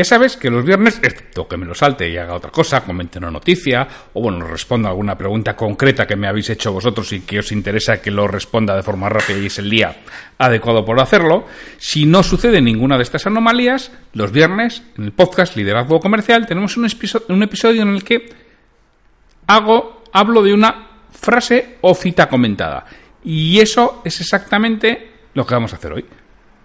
Ya sabes que los viernes, excepto que me lo salte y haga otra cosa, comente una noticia, o bueno, responda alguna pregunta concreta que me habéis hecho vosotros y que os interesa que lo responda de forma rápida y es el día adecuado por hacerlo, si no sucede ninguna de estas anomalías, los viernes, en el podcast Liderazgo Comercial, tenemos un, un episodio en el que hago, hablo de una frase o cita comentada. Y eso es exactamente lo que vamos a hacer hoy.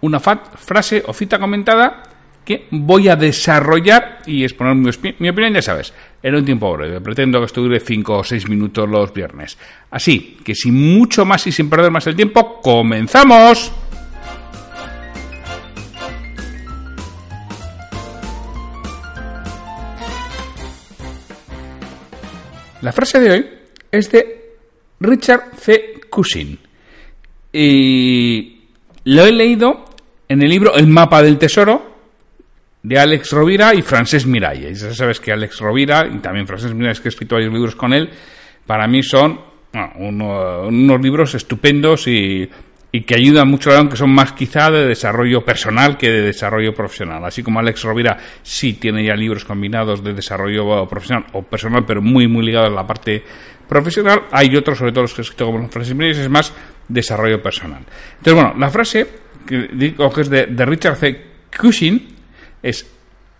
Una frase o cita comentada que voy a desarrollar y exponer mi, opinión, ya sabes, en un tiempo breve. Pretendo que esto dure 5 o 6 minutos los viernes. Así que sin mucho más y sin perder más el tiempo, comenzamos. La frase de hoy es de Richard C. Cushing. Y lo he leído en el libro El mapa del tesoro de Alex Rovira y Francesc Miralles. Ya sabes que Alex Rovira y también Francesc Miralles, que he escrito varios libros con él, para mí son unos libros estupendos y, que ayudan mucho, aunque son más quizá de desarrollo personal que de desarrollo profesional. Así como Alex Rovira sí tiene ya libros combinados de desarrollo profesional o personal, pero muy, muy ligados a la parte profesional, hay otros, sobre todo los que he escrito como Francesc Miralles, es más desarrollo personal. Entonces, bueno, la frase que digo que es de, de Richard C. Cushing, es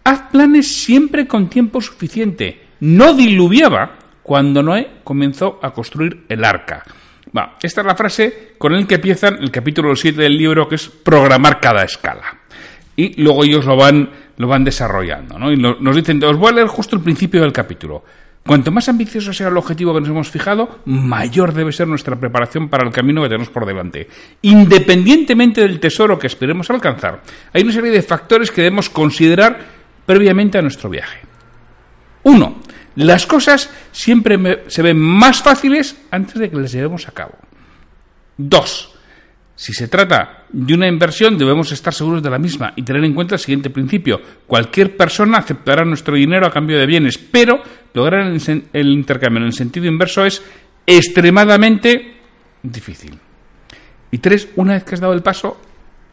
haz planes siempre con tiempo suficiente. No diluviaba cuando Noé comenzó a construir el arca. esta es la frase con la que empiezan el capítulo 7 del libro, que es programar cada escala. Y luego ellos lo van, lo van desarrollando. Y nos dicen, os voy a leer justo el principio del capítulo. Cuanto más ambicioso sea el objetivo que nos hemos fijado, mayor debe ser nuestra preparación para el camino que tenemos por delante. Independientemente del tesoro que esperemos alcanzar, hay una serie de factores que debemos considerar previamente a nuestro viaje. Uno, las cosas siempre se ven más fáciles antes de que las llevemos a cabo. Dos, si se trata de una inversión, debemos estar seguros de la misma y tener en cuenta el siguiente principio. Cualquier persona aceptará nuestro dinero a cambio de bienes, pero lograr el, intercambio en el sentido inverso es extremadamente difícil. Y tres, una vez que has dado el paso,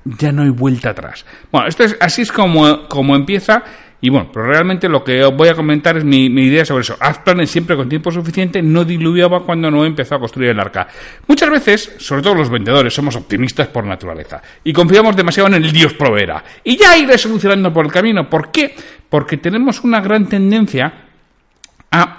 ya no hay vuelta atrás. Bueno, esto es, así es como, como empieza y bueno, pero realmente lo que voy a comentar es mi, idea sobre eso. Haz planes siempre con tiempo suficiente, no diluviaba cuando no empezó a construir el arca. Muchas veces, sobre todo los vendedores, somos optimistas por naturaleza y confiamos demasiado en el Dios proveerá. Y ya iré solucionando por el camino. ¿Por qué? Porque tenemos una gran tendencia a,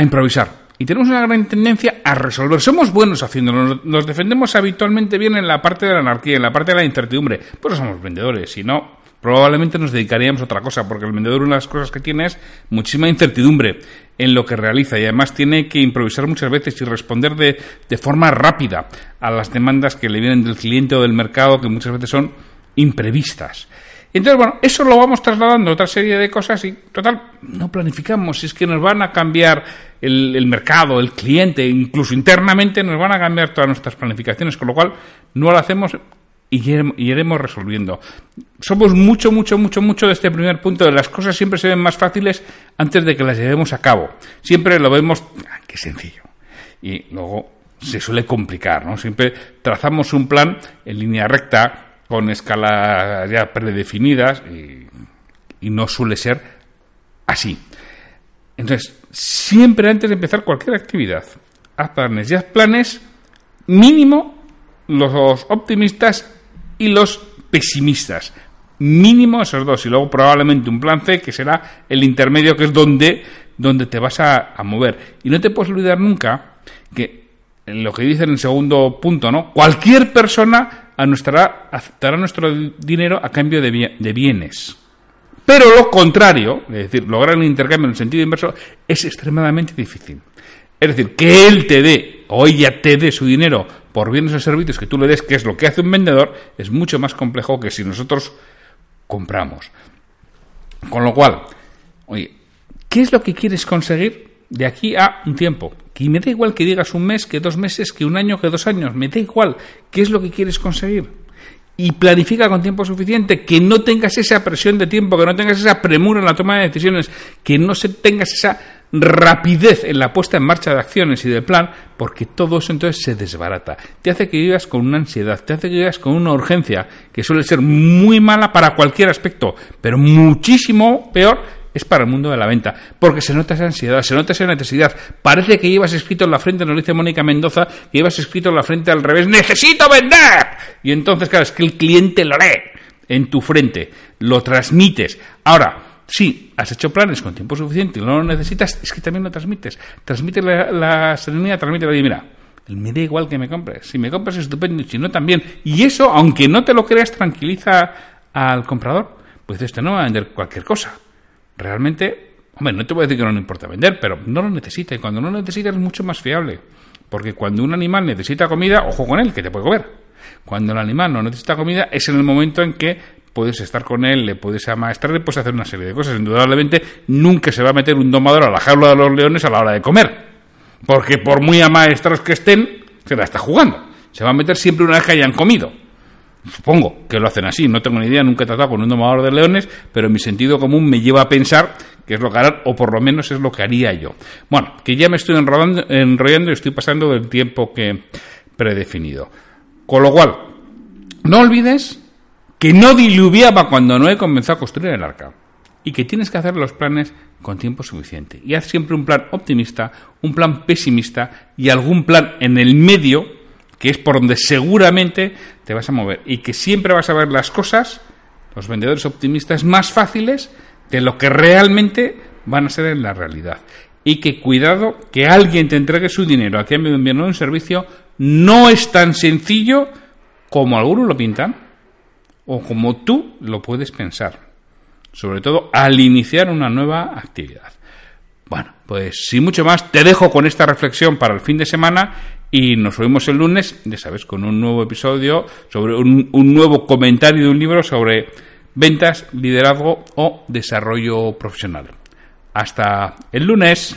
improvisar. Y tenemos una gran tendencia a resolver. Somos buenos haciéndolo. Nos defendemos habitualmente bien en la parte de la anarquía, en la parte de la incertidumbre. No somos vendedores, si no probablemente nos dedicaríamos a otra cosa, porque el vendedor una de las cosas que tiene es muchísima incertidumbre en lo que realiza y además tiene que improvisar muchas veces y responder de, de forma rápida a las demandas que le vienen del cliente o del mercado que muchas veces son imprevistas. Entonces, bueno, eso lo vamos trasladando a otra serie de cosas y, total, no planificamos. Si es que nos van a cambiar el, el, mercado, el cliente, incluso internamente nos van a cambiar todas nuestras planificaciones, con lo cual no lo hacemos y iremos resolviendo. Somos mucho, mucho, mucho, mucho de este primer punto. De las cosas siempre se ven más fáciles antes de que las llevemos a cabo. Siempre lo vemos, ah, qué sencillo. Y luego se suele complicar, ¿no? Siempre trazamos un plan en línea recta, con escalas ya predefinidas, y, y no suele ser así. Entonces, siempre antes de empezar cualquier actividad, haz planes y haz planes mínimo los optimistas y los pesimistas. Mínimo esos dos. Y luego probablemente un plan C, que será el intermedio, que es donde, donde te vas a, mover. Y no te puedes olvidar nunca que en lo que dice en el segundo punto, ¿no? Cualquier persona aceptará nuestro dinero a cambio de, de bienes. Pero lo contrario, es decir, lograr un intercambio en el sentido inverso, es extremadamente difícil. Es decir, que él te dé o ella te dé su dinero por bienes o servicios que tú le des, que es lo que hace un vendedor, es mucho más complejo que si nosotros compramos. Con lo cual, oye, ¿qué es lo que quieres conseguir de aquí a un tiempo? Que me da igual que digas un mes, que dos meses, que un año, que dos años, me da igual. ¿Qué es lo que quieres conseguir? Y planifica con tiempo suficiente, que no tengas esa presión de tiempo, que no tengas esa premura en la toma de decisiones, que no se tengas esa rapidez en la puesta en marcha de acciones y del plan, porque todo eso entonces se desbarata. Te hace que vivas con una ansiedad, te hace que vivas con una urgencia, que suele ser muy mala para cualquier aspecto, pero muchísimo peor es para el mundo de la venta, porque se nota esa ansiedad, se nota esa necesidad. Parece que llevas escrito en la frente, nos dice Mónica Mendoza, que llevas escrito en la frente al revés, necesito vender. Y entonces, claro, es que el cliente lo lee en tu frente, lo transmites. Ahora, si has hecho planes con tiempo suficiente y no lo necesitas, es que también lo transmites. Transmite la, serenidad, transmite la mira, me da igual que me compres. Si me compras, estupendo, si no, también. Y eso, aunque no te lo creas, tranquiliza al comprador. Pues este no va a vender cualquier cosa. Realmente, hombre, no te voy a decir que no le importa vender, pero no lo necesita. Y cuando no lo necesita es mucho más fiable. Porque cuando un animal necesita comida, ojo con él, que te puede comer. Cuando el animal no necesita comida, es en el momento en que puedes estar con él, le puedes amaestrar, le puedes hacer una serie de cosas. Indudablemente, nunca se va a meter un domador a la jaula de los leones a la hora de comer. Porque por muy amaestrados que estén, se la está jugando. Se va a meter siempre una vez que hayan comido. Supongo que lo hacen así, no tengo ni idea, nunca he tratado con un domador de leones, pero mi sentido común me lleva a pensar que es lo que harán, o por lo menos es lo que haría yo. Bueno, que ya me estoy enrollando, enrollando y estoy pasando del tiempo que predefinido. Con lo cual, no olvides que no diluviaba cuando Noé comenzó a construir el arca y que tienes que hacer los planes con tiempo suficiente. Y haz siempre un plan optimista, un plan pesimista y algún plan en el medio, que es por donde seguramente te vas a mover. Y que siempre vas a ver las cosas, los vendedores optimistas, más fáciles de lo que realmente van a ser en la realidad. Y que cuidado que alguien te entregue su dinero a cambio de enviarlo un servicio no es tan sencillo como algunos lo pintan o como tú lo puedes pensar, sobre todo al iniciar una nueva actividad. Bueno, pues sin mucho más, te dejo con esta reflexión para el fin de semana y nos vemos el lunes, ya sabes, con un nuevo episodio sobre un nuevo comentario de un libro sobre ventas, liderazgo o desarrollo profesional. Hasta el lunes.